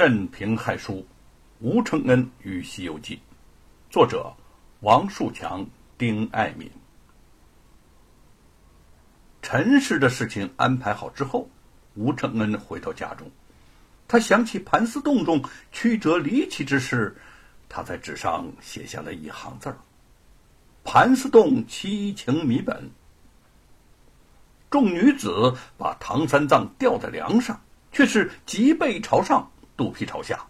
镇平害书》，吴承恩与《西游记》，作者王树强、丁爱民。陈氏的事情安排好之后，吴承恩回到家中，他想起盘丝洞中曲折离奇之事，他在纸上写下了一行字儿：“盘丝洞七情谜本。”众女子把唐三藏吊在梁上，却是脊背朝上，肚皮朝下。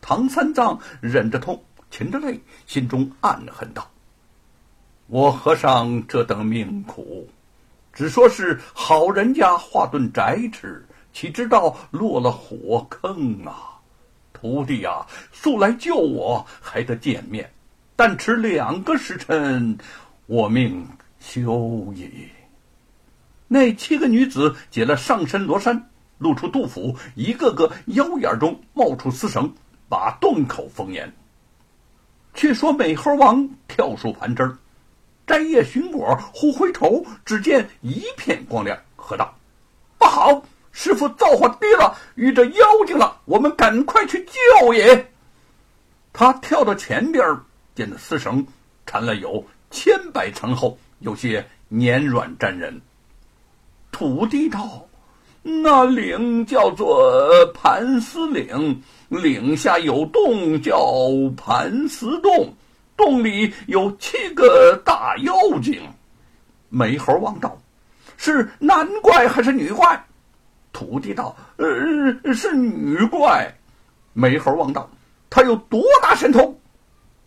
唐三藏忍着痛，噙着泪，心中暗恨道：“我和尚这等命苦。”只说是好人家画顿斋吃，岂知道落了火坑啊！徒弟呀，速来救我，还得见面，但迟两个时辰，我命休矣。那七个女子解了上身罗衫，露出肚腹，一个个腰眼中冒出丝绳，把洞口封严。却说美猴王跳树盘枝儿。摘叶寻果，忽回头，只见一片光亮，喝道：“不好！师傅造化低了，遇着妖精了！我们赶快去救也！”他跳到前边，见那丝绳缠了有千百层厚，有些粘软粘人。土地道：“那岭叫做盘丝岭，岭下有洞叫盘丝洞。”洞里有七个大妖精，美猴王道：“是男怪还是女怪？”土地道：“呃，是女怪。”美猴王道：“他有多大神通？”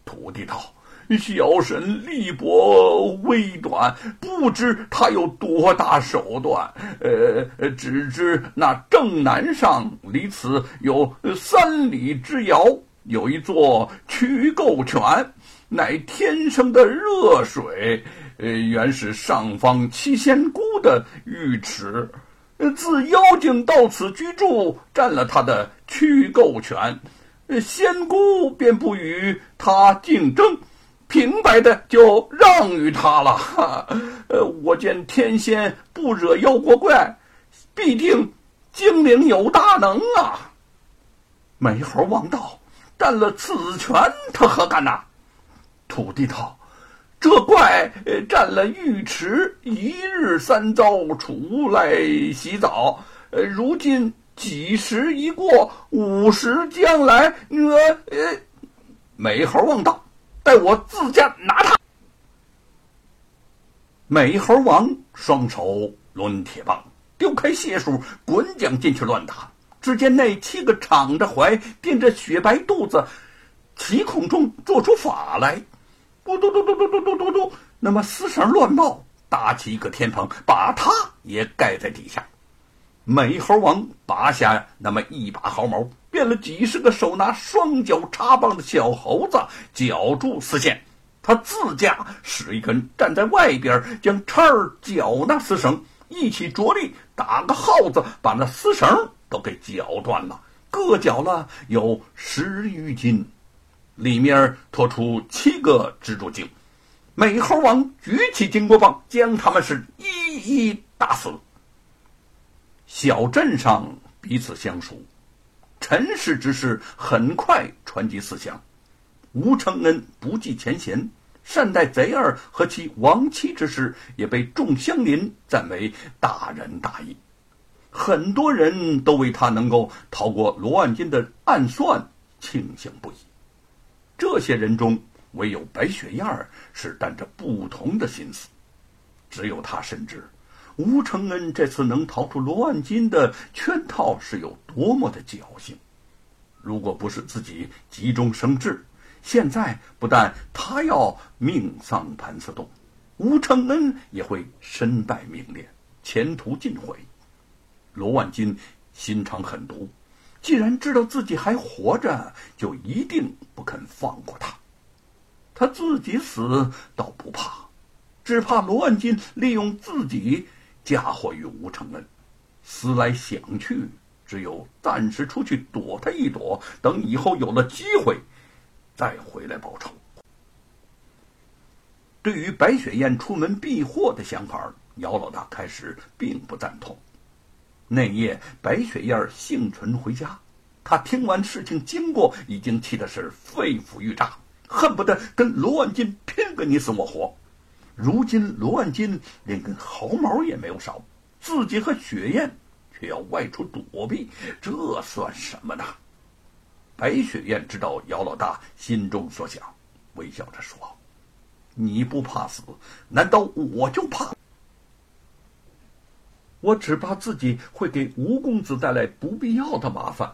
土地道：“小神力薄微短，不知他有多大手段。呃，只知那正南上离此有三里之遥，有一座曲沟泉。”乃天生的热水，呃，原是上方七仙姑的浴池。自妖精到此居住，占了他的驱垢泉，仙姑便不与他竞争，白的就让与他了。呃，我见天仙不惹妖魔怪，必定精灵有大能啊！美猴王道，占了此泉，他何干呐？土地道：“这怪占了浴池，一日三遭出来洗澡。呃，如今几时已过，五时将来。呃呃，美猴王道，待我自家拿他。”美猴王双手抡铁棒，丢开解数，滚将进去乱打。只见那七个敞着怀、垫着雪白肚子，七孔中做出法来。嘟嘟嘟嘟嘟嘟嘟嘟嘟，那么丝绳乱冒，搭起一个天棚，把他也盖在底下。美猴王拔下那么一把毫毛，变了几十个手拿双脚插棒的小猴子，绞住丝线。他自家使一根站在外边，将叉儿绞那丝绳，一起着力打个耗子，把那丝绳都给绞断了，各绞了有十余斤。里面拖出七个蜘蛛精，美猴王举起金箍棒，将他们是一一打死。小镇上彼此相熟，陈氏之事很快传及四乡。吴承恩不计前嫌，善待贼儿和其亡妻之事，也被众乡邻赞为大仁大义。很多人都为他能够逃过罗万金的暗算庆幸不已。这些人中，唯有白雪燕儿是担着不同的心思。只有他深知，吴承恩这次能逃出罗万金的圈套是有多么的侥幸。如果不是自己急中生智，现在不但他要命丧盘丝洞，吴承恩也会身败名裂，前途尽毁。罗万金心肠狠毒。既然知道自己还活着，就一定不肯放过他。他自己死倒不怕，只怕罗万金利用自己嫁祸于吴承恩。思来想去，只有暂时出去躲他一躲，等以后有了机会，再回来报仇。对于白雪燕出门避祸的想法，姚老大开始并不赞同。那夜，白雪燕幸存回家，他听完事情经过，已经气的是肺腑欲炸，恨不得跟罗万金拼个你死我活。如今罗万金连根毫毛也没有少，自己和雪雁却要外出躲避，这算什么呢？白雪雁知道姚老大心中所想，微笑着说：“你不怕死，难道我就怕？我只怕自己会给吴公子带来不必要的麻烦，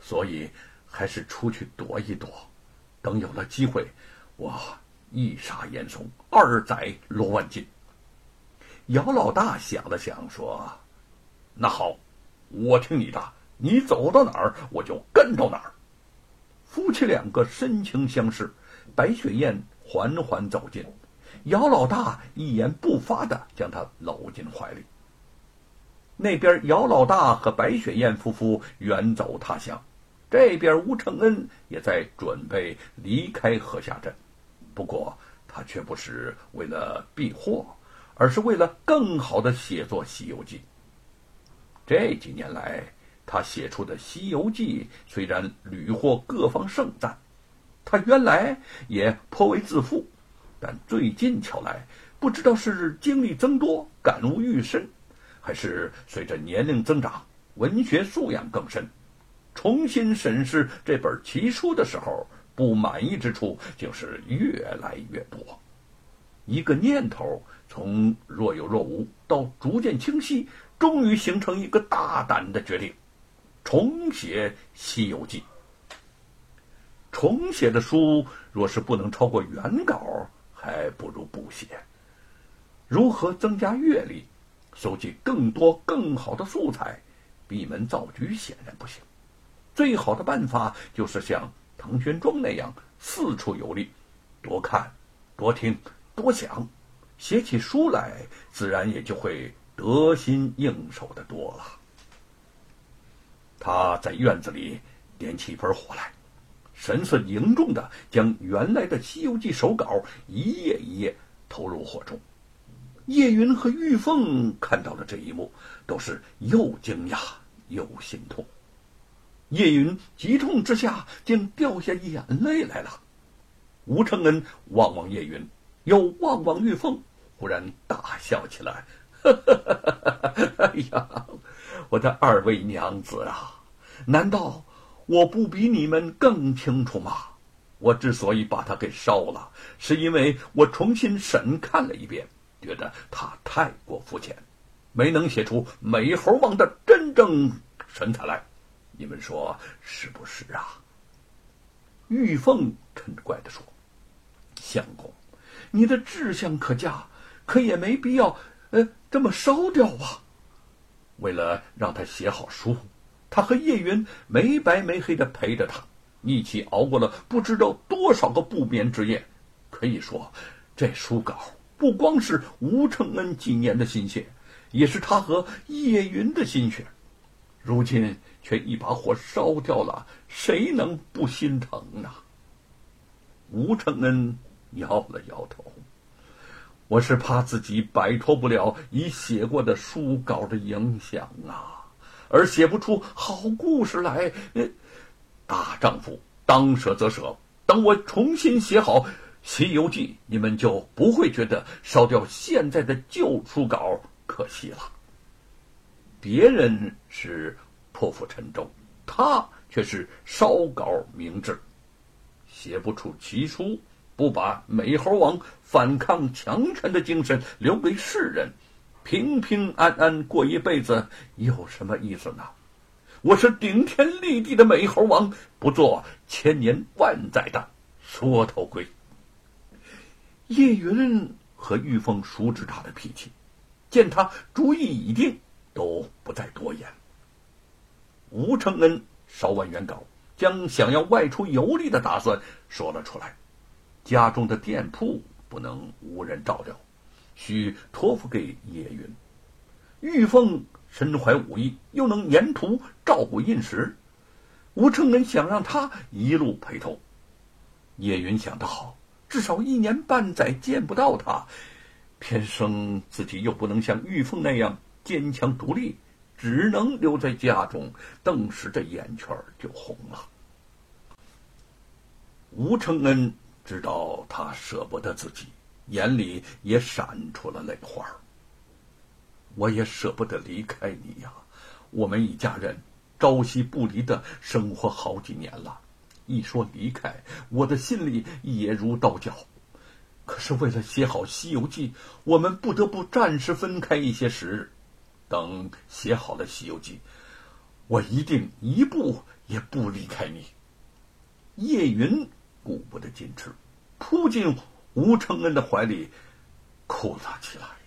所以还是出去躲一躲，等有了机会，我。”一杀严嵩，二宰罗万金。姚老大想了想，说：“那好，我听你的，你走到哪儿，我就跟到哪儿。”夫妻两个深情相视，白雪燕缓缓走近，姚老大一言不发的将她搂进怀里。那边姚老大和白雪燕夫妇远走他乡，这边吴承恩也在准备离开河下镇。不过，他却不是为了避祸，而是为了更好的写作《西游记》。这几年来，他写出的《西游记》虽然屡获各方盛赞，他原来也颇为自负，但最近瞧来，不知道是经历增多、感悟愈深，还是随着年龄增长、文学素养更深，重新审视这本奇书的时候。不满意之处竟是越来越多，一个念头从若有若无到逐渐清晰，终于形成一个大胆的决定：重写《西游记》。重写的书若是不能超过原稿，还不如不写。如何增加阅历，收集更多更好的素材，闭门造车显然不行。最好的办法就是像。唐玄奘那样四处游历，多看、多听、多想，写起书来自然也就会得心应手的多了。他在院子里点起一盆火来，神色凝重的将原来的《西游记》手稿一页一页投入火中。叶云和玉凤看到了这一幕，都是又惊讶又心痛。叶云急痛之下，竟掉下眼泪来了。吴承恩望望叶云，又望望玉凤，忽然大笑起来：“哈哈哈哈哈哎呀，我的二位娘子啊，难道我不比你们更清楚吗？我之所以把他给烧了，是因为我重新审看了一遍，觉得他太过肤浅，没能写出美猴王的真正神采来。”你们说是不是啊？玉凤嗔怪的说：“相公，你的志向可嘉，可也没必要，呃，这么烧掉啊。为了让他写好书，他和叶云没白没黑的陪着他，一起熬过了不知道多少个不眠之夜。可以说，这书稿不光是吴承恩几年的心血，也是他和叶云的心血。如今。”却一把火烧掉了，谁能不心疼呢？吴承恩摇了摇头，我是怕自己摆脱不了已写过的书稿的影响啊，而写不出好故事来。大丈夫当舍则舍，等我重新写好《西游记》，你们就不会觉得烧掉现在的旧书稿可惜了。别人是。破釜沉舟，他却是烧稿明志，写不出奇书，不把美猴王反抗强权的精神留给世人，平平安安过一辈子有什么意思呢？我是顶天立地的美猴王，不做千年万载的缩头龟。叶云和玉凤熟知他的脾气，见他主意已定，都不再多言。吴承恩烧完原稿，将想要外出游历的打算说了出来。家中的店铺不能无人照料，需托付给叶云。玉凤身怀武艺，又能沿途照顾印食，吴承恩想让他一路陪同。叶云想到，至少一年半载见不到他，偏生自己又不能像玉凤那样坚强独立。只能留在家中。顿时这眼圈就红了。吴承恩知道他舍不得自己，眼里也闪出了泪花。我也舍不得离开你呀，我们一家人朝夕不离的生活好几年了，一说离开，我的心里也如刀绞。可是为了写好《西游记》，我们不得不暂时分开一些时日。等写好了《西游记》，我一定一步也不离开你。叶云顾不得矜持，扑进吴承恩的怀里，哭了起来。